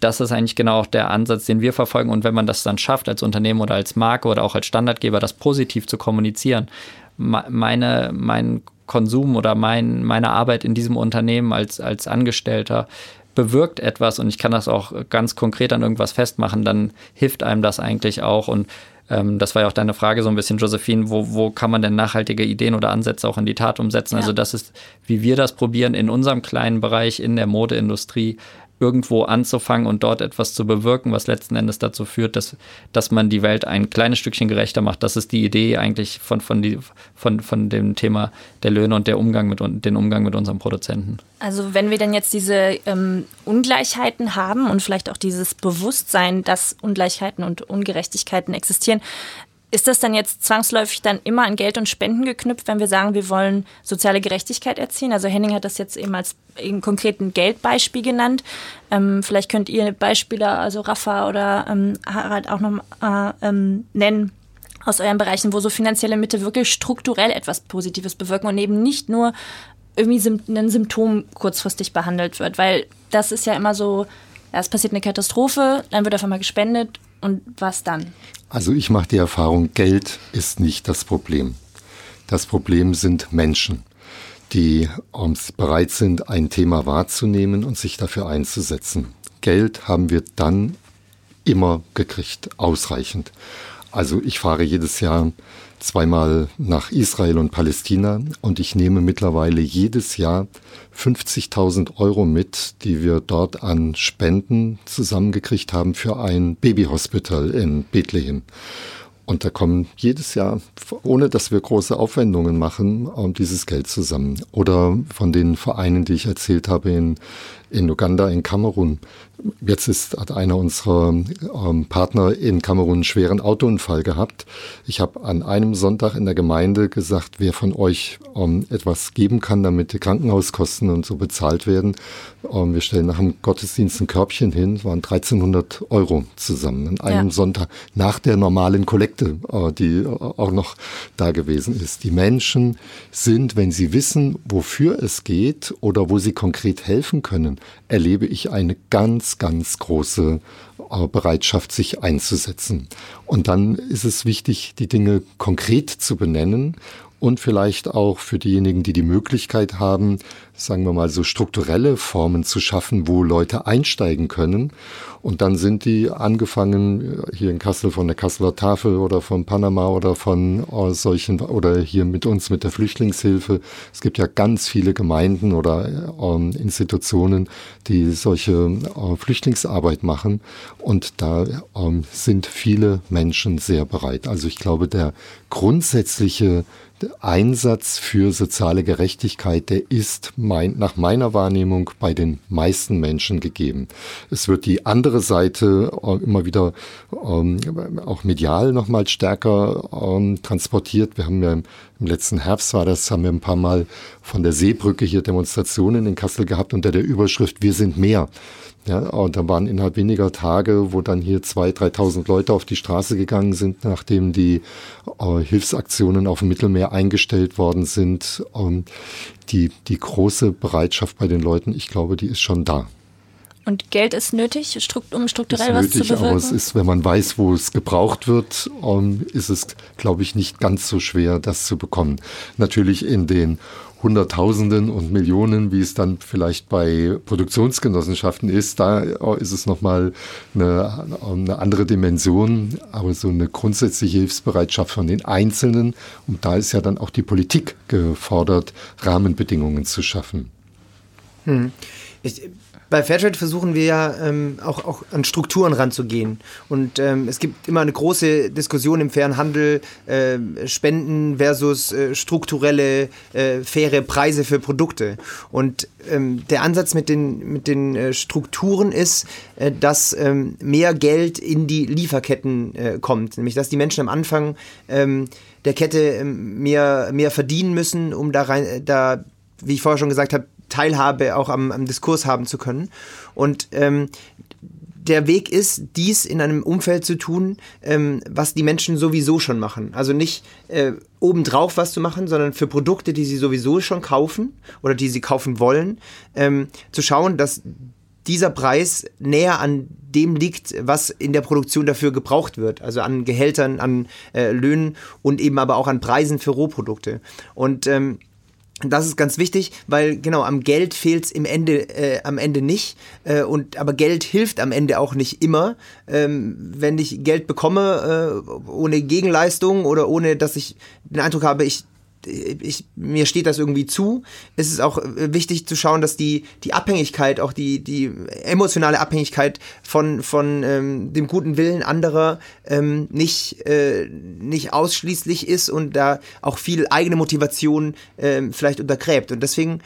das ist eigentlich genau auch der Ansatz, den wir verfolgen. Und wenn man das dann schafft, als Unternehmen oder als Marke oder auch als Standardgeber, das positiv zu kommunizieren, meine, mein Konsum oder mein, meine Arbeit in diesem Unternehmen als, als Angestellter bewirkt etwas und ich kann das auch ganz konkret an irgendwas festmachen, dann hilft einem das eigentlich auch. Und ähm, das war ja auch deine Frage so ein bisschen, Josephine, wo, wo kann man denn nachhaltige Ideen oder Ansätze auch in die Tat umsetzen? Ja. Also das ist, wie wir das probieren in unserem kleinen Bereich in der Modeindustrie, irgendwo anzufangen und dort etwas zu bewirken, was letzten Endes dazu führt, dass, dass man die Welt ein kleines Stückchen gerechter macht. Das ist die Idee eigentlich von, von, die, von, von dem Thema der Löhne und der Umgang mit, den Umgang mit unseren Produzenten. Also wenn wir denn jetzt diese ähm, Ungleichheiten haben und vielleicht auch dieses Bewusstsein, dass Ungleichheiten und Ungerechtigkeiten existieren, ist das dann jetzt zwangsläufig dann immer an Geld und Spenden geknüpft, wenn wir sagen, wir wollen soziale Gerechtigkeit erzielen? Also Henning hat das jetzt eben als einen konkreten Geldbeispiel genannt. Ähm, vielleicht könnt ihr Beispiele, also Rafa oder ähm, Harald auch noch äh, ähm, nennen aus euren Bereichen, wo so finanzielle Mittel wirklich strukturell etwas Positives bewirken und eben nicht nur irgendwie ein Symptom kurzfristig behandelt wird, weil das ist ja immer so, ja, es passiert eine Katastrophe, dann wird einfach mal gespendet und was dann? Also ich mache die Erfahrung, Geld ist nicht das Problem. Das Problem sind Menschen, die um, bereit sind, ein Thema wahrzunehmen und sich dafür einzusetzen. Geld haben wir dann immer gekriegt, ausreichend. Also ich fahre jedes Jahr zweimal nach Israel und Palästina und ich nehme mittlerweile jedes Jahr 50.000 Euro mit, die wir dort an Spenden zusammengekriegt haben für ein Babyhospital in Bethlehem. Und da kommen jedes Jahr, ohne dass wir große Aufwendungen machen, dieses Geld zusammen. Oder von den Vereinen, die ich erzählt habe in, in Uganda, in Kamerun. Jetzt ist, hat einer unserer ähm, Partner in Kamerun einen schweren Autounfall gehabt. Ich habe an einem Sonntag in der Gemeinde gesagt, wer von euch ähm, etwas geben kann, damit die Krankenhauskosten und so bezahlt werden. Ähm, wir stellen nach dem Gottesdienst ein Körbchen hin, das waren 1300 Euro zusammen an einem ja. Sonntag nach der normalen Kollekte, äh, die äh, auch noch da gewesen ist. Die Menschen sind, wenn sie wissen, wofür es geht oder wo sie konkret helfen können, erlebe ich eine ganz, ganz große äh, Bereitschaft, sich einzusetzen. Und dann ist es wichtig, die Dinge konkret zu benennen und vielleicht auch für diejenigen, die die Möglichkeit haben, sagen wir mal, so strukturelle Formen zu schaffen, wo Leute einsteigen können. Und dann sind die angefangen, hier in Kassel von der Kasseler Tafel oder von Panama oder von äh, solchen, oder hier mit uns mit der Flüchtlingshilfe. Es gibt ja ganz viele Gemeinden oder äh, Institutionen, die solche äh, Flüchtlingsarbeit machen. Und da ähm, sind viele Menschen sehr bereit. Also ich glaube, der grundsätzliche Einsatz für soziale Gerechtigkeit, der ist mein, nach meiner Wahrnehmung bei den meisten Menschen gegeben. Es wird die andere Seite äh, immer wieder ähm, auch medial nochmal stärker ähm, transportiert. Wir haben ja im, im letzten Herbst war das, haben wir ein paar Mal von der Seebrücke hier Demonstrationen in Kassel gehabt unter der Überschrift Wir sind mehr. Ja, und da waren innerhalb weniger Tage, wo dann hier 2.000, 3.000 Leute auf die Straße gegangen sind, nachdem die äh, Hilfsaktionen auf dem Mittelmeer eingestellt worden sind. Ähm, die, die große Bereitschaft bei den Leuten, ich glaube, die ist schon da. Und Geld ist nötig, um strukturell ist nötig, was zu bewirken? Aber es ist, wenn man weiß, wo es gebraucht wird, um, ähm, ist es, glaube ich, nicht ganz so schwer, das zu bekommen. Natürlich in den Hunderttausenden und Millionen, wie es dann vielleicht bei Produktionsgenossenschaften ist, da ist es nochmal eine, eine andere Dimension, aber so eine grundsätzliche Hilfsbereitschaft von den Einzelnen. Und da ist ja dann auch die Politik gefordert, Rahmenbedingungen zu schaffen. Hm. Ich, bei Fairtrade versuchen wir ja ähm, auch, auch an Strukturen ranzugehen. Und ähm, es gibt immer eine große Diskussion im fairen Handel, äh, Spenden versus äh, strukturelle, äh, faire Preise für Produkte. Und ähm, der Ansatz mit den, mit den äh, Strukturen ist, äh, dass ähm, mehr Geld in die Lieferketten äh, kommt. Nämlich, dass die Menschen am Anfang ähm, der Kette ähm, mehr, mehr verdienen müssen, um da rein, da wie ich vorher schon gesagt habe, Teilhabe auch am, am Diskurs haben zu können. Und ähm, der Weg ist, dies in einem Umfeld zu tun, ähm, was die Menschen sowieso schon machen. Also nicht äh, obendrauf was zu machen, sondern für Produkte, die sie sowieso schon kaufen oder die sie kaufen wollen, ähm, zu schauen, dass dieser Preis näher an dem liegt, was in der Produktion dafür gebraucht wird. Also an Gehältern, an äh, Löhnen und eben aber auch an Preisen für Rohprodukte. Und ähm, das ist ganz wichtig, weil genau am Geld fehlt es im Ende äh, am Ende nicht äh, und aber Geld hilft am Ende auch nicht immer. Ähm, wenn ich Geld bekomme äh, ohne Gegenleistung oder ohne, dass ich den Eindruck habe, ich ich, mir steht das irgendwie zu. Es ist auch äh, wichtig zu schauen, dass die, die Abhängigkeit, auch die, die emotionale Abhängigkeit von, von ähm, dem guten Willen anderer ähm, nicht, äh, nicht ausschließlich ist und da auch viel eigene Motivation ähm, vielleicht untergräbt. Und deswegen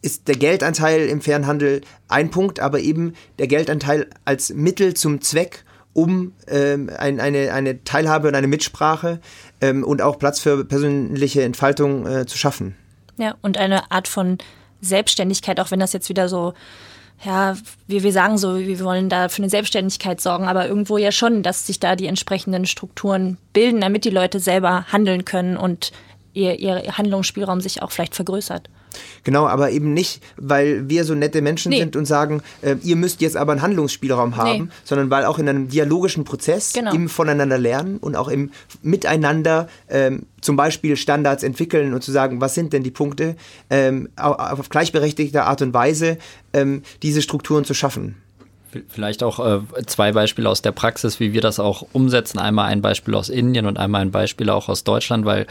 ist der Geldanteil im Fernhandel ein Punkt, aber eben der Geldanteil als Mittel zum Zweck um ähm, ein, eine, eine Teilhabe und eine Mitsprache ähm, und auch Platz für persönliche Entfaltung äh, zu schaffen. Ja, und eine Art von Selbstständigkeit, auch wenn das jetzt wieder so, ja, wie wir sagen so, wir wollen da für eine Selbstständigkeit sorgen, aber irgendwo ja schon, dass sich da die entsprechenden Strukturen bilden, damit die Leute selber handeln können und ihr, ihr Handlungsspielraum sich auch vielleicht vergrößert. Genau, aber eben nicht, weil wir so nette Menschen nee. sind und sagen, äh, ihr müsst jetzt aber einen Handlungsspielraum haben, nee. sondern weil auch in einem dialogischen Prozess genau. im Voneinander lernen und auch im Miteinander ähm, zum Beispiel Standards entwickeln und zu sagen, was sind denn die Punkte, ähm, auf gleichberechtigte Art und Weise ähm, diese Strukturen zu schaffen. Vielleicht auch äh, zwei Beispiele aus der Praxis, wie wir das auch umsetzen. Einmal ein Beispiel aus Indien und einmal ein Beispiel auch aus Deutschland, weil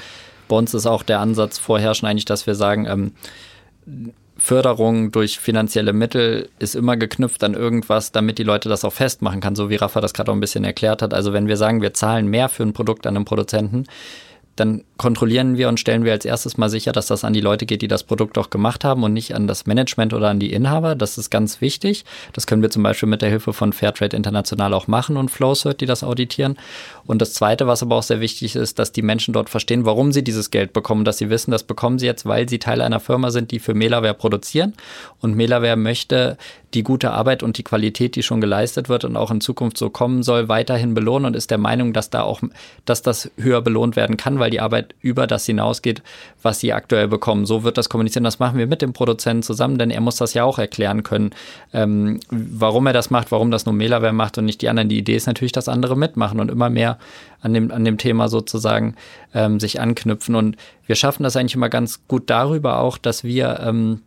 bei uns ist auch der Ansatz vorherrschen eigentlich, dass wir sagen, ähm, Förderung durch finanzielle Mittel ist immer geknüpft an irgendwas, damit die Leute das auch festmachen kann, so wie Rafa das gerade auch ein bisschen erklärt hat. Also wenn wir sagen, wir zahlen mehr für ein Produkt an einen Produzenten, dann kontrollieren wir und stellen wir als erstes mal sicher, dass das an die Leute geht, die das Produkt auch gemacht haben und nicht an das Management oder an die Inhaber. Das ist ganz wichtig. Das können wir zum Beispiel mit der Hilfe von Fairtrade International auch machen und Flowcert, die das auditieren. Und das Zweite, was aber auch sehr wichtig ist, dass die Menschen dort verstehen, warum sie dieses Geld bekommen, dass sie wissen, das bekommen sie jetzt, weil sie Teil einer Firma sind, die für Melaware produzieren. Und Melaware möchte die gute Arbeit und die Qualität, die schon geleistet wird und auch in Zukunft so kommen soll, weiterhin belohnen und ist der Meinung, dass da auch, dass das höher belohnt werden kann, weil die Arbeit über das hinausgeht, was sie aktuell bekommen. So wird das kommunizieren. Das machen wir mit dem Produzenten zusammen, denn er muss das ja auch erklären können, ähm, warum er das macht, warum das nur Melaware macht und nicht die anderen. Die Idee ist natürlich, dass andere mitmachen und immer mehr an dem, an dem Thema sozusagen ähm, sich anknüpfen. Und wir schaffen das eigentlich immer ganz gut darüber auch, dass wir, ähm,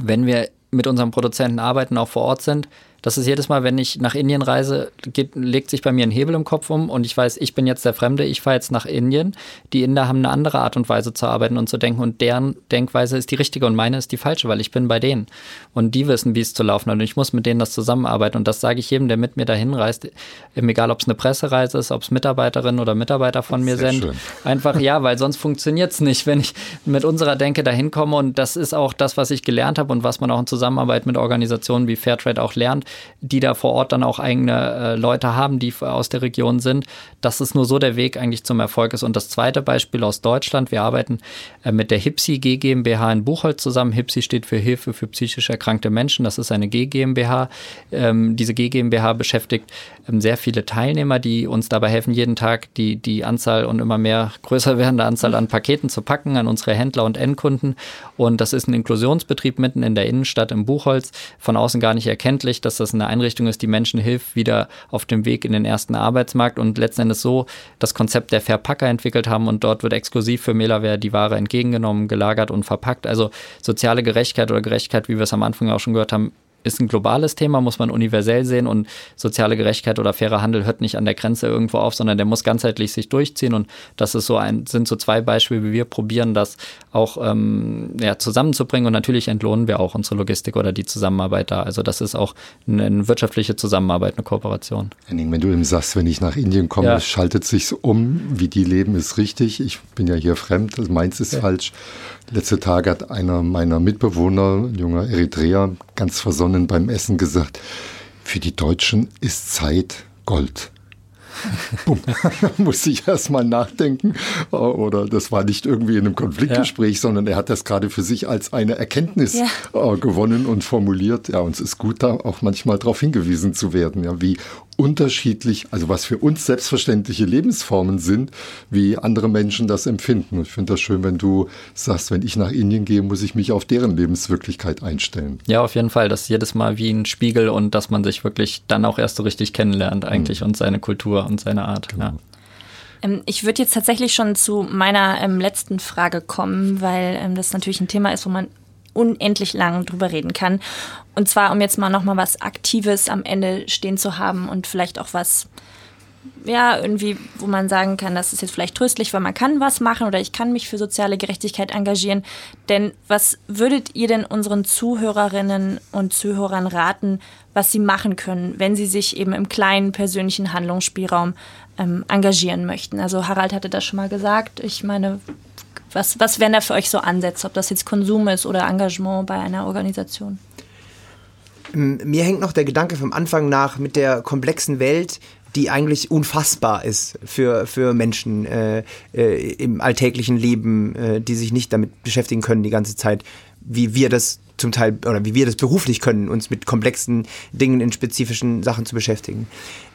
wenn wir mit unserem Produzenten arbeiten, auch vor Ort sind, das ist jedes Mal, wenn ich nach Indien reise, geht, legt sich bei mir ein Hebel im Kopf um und ich weiß, ich bin jetzt der Fremde, ich fahre jetzt nach Indien. Die Inder haben eine andere Art und Weise zu arbeiten und zu denken und deren Denkweise ist die richtige und meine ist die falsche, weil ich bin bei denen. Und die wissen, wie es zu laufen hat und ich muss mit denen das zusammenarbeiten und das sage ich jedem, der mit mir dahin reist, egal ob es eine Pressereise ist, ob es Mitarbeiterinnen oder Mitarbeiter von mir Sehr sind. Schön. Einfach ja, weil sonst funktioniert es nicht, wenn ich mit unserer Denke dahin komme und das ist auch das, was ich gelernt habe und was man auch in Zusammenarbeit mit Organisationen wie Fairtrade auch lernt die da vor Ort dann auch eigene äh, Leute haben, die aus der Region sind. Das ist nur so der Weg eigentlich zum Erfolg ist. Und das zweite Beispiel aus Deutschland, wir arbeiten äh, mit der HIPSI GmbH in Buchholz zusammen. HIPSI steht für Hilfe für psychisch erkrankte Menschen. Das ist eine GmbH. Ähm, diese GmbH beschäftigt ähm, sehr viele Teilnehmer, die uns dabei helfen, jeden Tag die, die Anzahl und immer mehr größer werdende Anzahl an Paketen zu packen an unsere Händler und Endkunden. Und das ist ein Inklusionsbetrieb mitten in der Innenstadt im Buchholz. Von außen gar nicht erkenntlich, dass das eine Einrichtung ist, die Menschen hilft, wieder auf dem Weg in den ersten Arbeitsmarkt und letzten Endes so das Konzept der Verpacker entwickelt haben und dort wird exklusiv für Melaware die Ware entgegengenommen, gelagert und verpackt. Also soziale Gerechtigkeit oder Gerechtigkeit, wie wir es am Anfang auch schon gehört haben, ist ein globales Thema, muss man universell sehen und soziale Gerechtigkeit oder fairer Handel hört nicht an der Grenze irgendwo auf, sondern der muss ganzheitlich sich durchziehen und das ist so ein, sind so zwei Beispiele, wie wir probieren, das auch ähm, ja, zusammenzubringen und natürlich entlohnen wir auch unsere Logistik oder die Zusammenarbeit da. Also das ist auch eine, eine wirtschaftliche Zusammenarbeit, eine Kooperation. Henning, wenn du eben sagst, wenn ich nach Indien komme, ja. schaltet sich um, wie die leben, ist richtig. Ich bin ja hier fremd, also meins ist ja. falsch. Letzte Tage hat einer meiner Mitbewohner, ein junger Eritreer, ganz versonnen beim Essen gesagt, für die Deutschen ist Zeit Gold. [LAUGHS] Bumm. [LAUGHS] Muss ich erst mal nachdenken. Oder das war nicht irgendwie in einem Konfliktgespräch, ja. sondern er hat das gerade für sich als eine Erkenntnis ja. Äh, gewonnen und formuliert. Ja, und es ist gut, da auch manchmal darauf hingewiesen zu werden, ja, wie unterschiedlich, also was für uns selbstverständliche Lebensformen sind, wie andere Menschen das empfinden. Ich finde das schön, wenn du sagst, wenn ich nach Indien gehe, muss ich mich auf deren Lebenswirklichkeit einstellen. Ja, auf jeden Fall. Das ist jedes Mal wie ein Spiegel und dass man sich wirklich dann auch erst so richtig kennenlernt eigentlich mhm. und seine Kultur und seine Art. Genau. Ja. Ähm, ich würde jetzt tatsächlich schon zu meiner ähm, letzten Frage kommen, weil ähm, das natürlich ein Thema ist, wo man unendlich lang drüber reden kann. Und zwar, um jetzt mal nochmal was Aktives am Ende stehen zu haben und vielleicht auch was, ja, irgendwie, wo man sagen kann, das ist jetzt vielleicht tröstlich, weil man kann was machen oder ich kann mich für soziale Gerechtigkeit engagieren. Denn was würdet ihr denn unseren Zuhörerinnen und Zuhörern raten, was sie machen können, wenn sie sich eben im kleinen persönlichen Handlungsspielraum ähm, engagieren möchten? Also Harald hatte das schon mal gesagt. Ich meine, was, was wären da für euch so Ansätze, ob das jetzt Konsum ist oder Engagement bei einer Organisation? Mir hängt noch der Gedanke vom Anfang nach mit der komplexen Welt, die eigentlich unfassbar ist für, für Menschen äh, äh, im alltäglichen Leben, äh, die sich nicht damit beschäftigen können die ganze Zeit, wie wir das zum Teil oder wie wir das beruflich können, uns mit komplexen Dingen in spezifischen Sachen zu beschäftigen.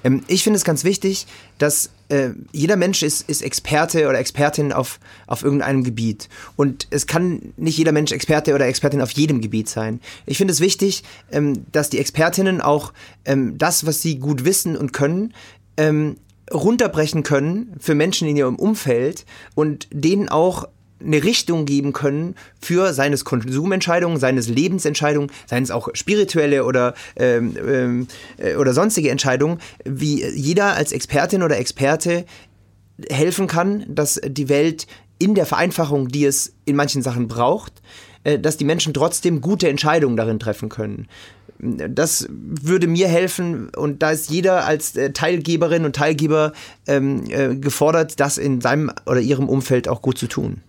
Ähm, ich finde es ganz wichtig, dass äh, jeder Mensch ist, ist Experte oder Expertin auf, auf irgendeinem Gebiet. Und es kann nicht jeder Mensch Experte oder Expertin auf jedem Gebiet sein. Ich finde es wichtig, ähm, dass die Expertinnen auch ähm, das, was sie gut wissen und können, ähm, runterbrechen können für Menschen in ihrem Umfeld und denen auch eine Richtung geben können für seines Konsumentscheidungen, seines Lebensentscheidungen, seien es auch spirituelle oder, ähm, ähm, äh, oder sonstige Entscheidungen, wie jeder als Expertin oder Experte helfen kann, dass die Welt in der Vereinfachung, die es in manchen Sachen braucht, äh, dass die Menschen trotzdem gute Entscheidungen darin treffen können. Das würde mir helfen und da ist jeder als äh, Teilgeberin und Teilgeber ähm, äh, gefordert, das in seinem oder ihrem Umfeld auch gut zu tun.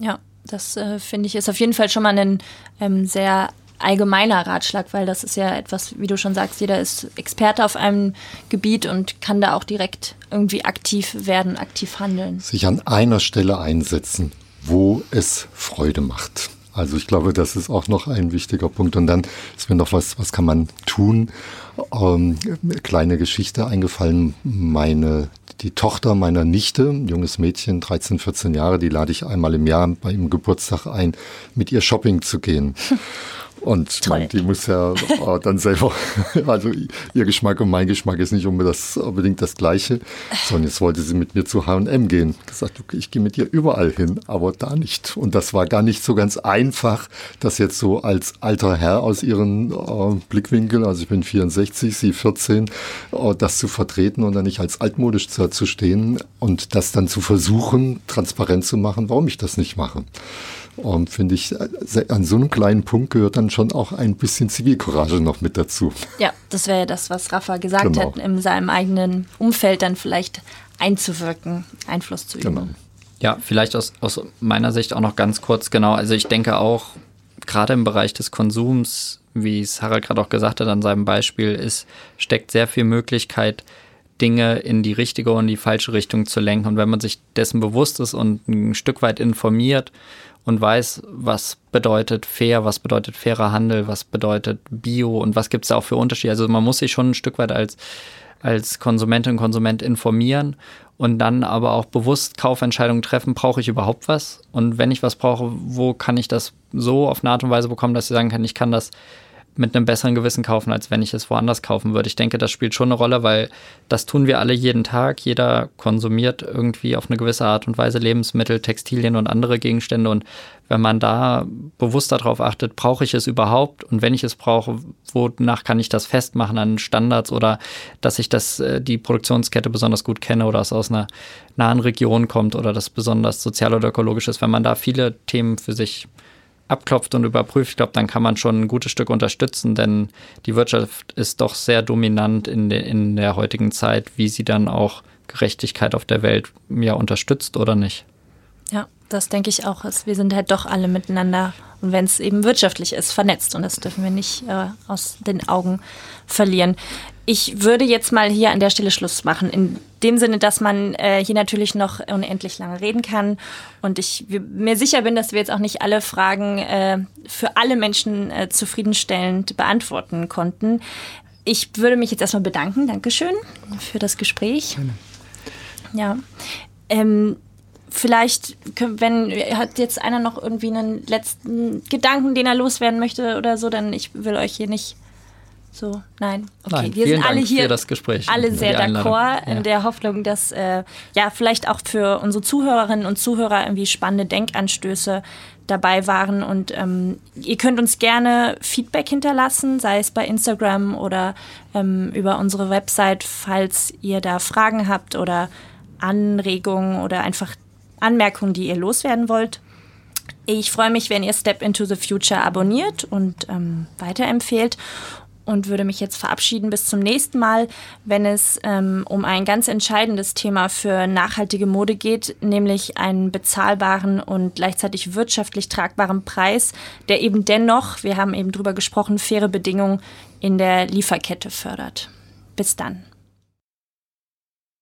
Ja, das äh, finde ich ist auf jeden Fall schon mal ein ähm, sehr allgemeiner Ratschlag, weil das ist ja etwas, wie du schon sagst, jeder ist Experte auf einem Gebiet und kann da auch direkt irgendwie aktiv werden, aktiv handeln. Sich an einer Stelle einsetzen, wo es Freude macht. Also ich glaube, das ist auch noch ein wichtiger Punkt. Und dann ist mir noch was, was kann man tun? Ähm, kleine Geschichte eingefallen. Meine, die Tochter meiner Nichte, junges Mädchen, 13, 14 Jahre, die lade ich einmal im Jahr bei ihrem Geburtstag ein, mit ihr shopping zu gehen. [LAUGHS] Und man, die muss ja äh, dann selber, [LAUGHS] also ihr Geschmack und mein Geschmack ist nicht unbedingt das, unbedingt das gleiche, sondern jetzt wollte sie mit mir zu H&M gehen. Gesagt, okay, ich gehe mit ihr überall hin, aber da nicht. Und das war gar nicht so ganz einfach, das jetzt so als alter Herr aus ihren äh, Blickwinkeln, also ich bin 64, sie 14, äh, das zu vertreten und dann nicht als altmodisch zu, zu stehen und das dann zu versuchen, transparent zu machen, warum ich das nicht mache. Und finde ich, an so einem kleinen Punkt gehört dann schon auch ein bisschen Zivilcourage noch mit dazu. Ja, das wäre ja das, was Rafa gesagt genau. hat, in seinem eigenen Umfeld dann vielleicht einzuwirken, Einfluss zu üben. Genau. Ja, vielleicht aus, aus meiner Sicht auch noch ganz kurz, genau. Also ich denke auch, gerade im Bereich des Konsums, wie es Harald gerade auch gesagt hat an seinem Beispiel, ist, steckt sehr viel Möglichkeit, Dinge in die richtige und die falsche Richtung zu lenken. Und wenn man sich dessen bewusst ist und ein Stück weit informiert und weiß, was bedeutet fair, was bedeutet fairer Handel, was bedeutet Bio und was gibt es da auch für Unterschiede. Also man muss sich schon ein Stück weit als, als Konsumentin und Konsument informieren und dann aber auch bewusst Kaufentscheidungen treffen, brauche ich überhaupt was? Und wenn ich was brauche, wo kann ich das so auf eine Art und Weise bekommen, dass ich sagen kann, ich kann das mit einem besseren Gewissen kaufen, als wenn ich es woanders kaufen würde. Ich denke, das spielt schon eine Rolle, weil das tun wir alle jeden Tag. Jeder konsumiert irgendwie auf eine gewisse Art und Weise Lebensmittel, Textilien und andere Gegenstände. Und wenn man da bewusst darauf achtet, brauche ich es überhaupt? Und wenn ich es brauche, wonach kann ich das festmachen an Standards oder dass ich das, äh, die Produktionskette besonders gut kenne oder es aus einer nahen Region kommt oder das besonders sozial oder ökologisch ist. Wenn man da viele Themen für sich abklopft und überprüft, ich glaube, dann kann man schon ein gutes Stück unterstützen, denn die Wirtschaft ist doch sehr dominant in, de, in der heutigen Zeit, wie sie dann auch Gerechtigkeit auf der Welt ja unterstützt oder nicht. Ja, das denke ich auch. Wir sind halt doch alle miteinander und wenn es eben wirtschaftlich ist, vernetzt und das dürfen wir nicht äh, aus den Augen verlieren. Ich würde jetzt mal hier an der Stelle Schluss machen, in dem Sinne, dass man äh, hier natürlich noch unendlich lange reden kann und ich mir sicher bin, dass wir jetzt auch nicht alle Fragen äh, für alle Menschen äh, zufriedenstellend beantworten konnten. Ich würde mich jetzt erstmal bedanken. Dankeschön für das Gespräch. Ja. Ähm, vielleicht, wenn hat jetzt einer noch irgendwie einen letzten Gedanken, den er loswerden möchte oder so, dann ich will euch hier nicht so, nein. Okay, nein, wir sind alle hier das Gespräch, alle sehr d'accord in der Hoffnung, dass äh, ja vielleicht auch für unsere Zuhörerinnen und Zuhörer irgendwie spannende Denkanstöße dabei waren. Und ähm, ihr könnt uns gerne Feedback hinterlassen, sei es bei Instagram oder ähm, über unsere Website, falls ihr da Fragen habt oder Anregungen oder einfach Anmerkungen, die ihr loswerden wollt. Ich freue mich, wenn ihr Step into the Future abonniert und ähm, weiterempfehlt und würde mich jetzt verabschieden bis zum nächsten Mal, wenn es ähm, um ein ganz entscheidendes Thema für nachhaltige Mode geht, nämlich einen bezahlbaren und gleichzeitig wirtschaftlich tragbaren Preis, der eben dennoch, wir haben eben drüber gesprochen, faire Bedingungen in der Lieferkette fördert. Bis dann.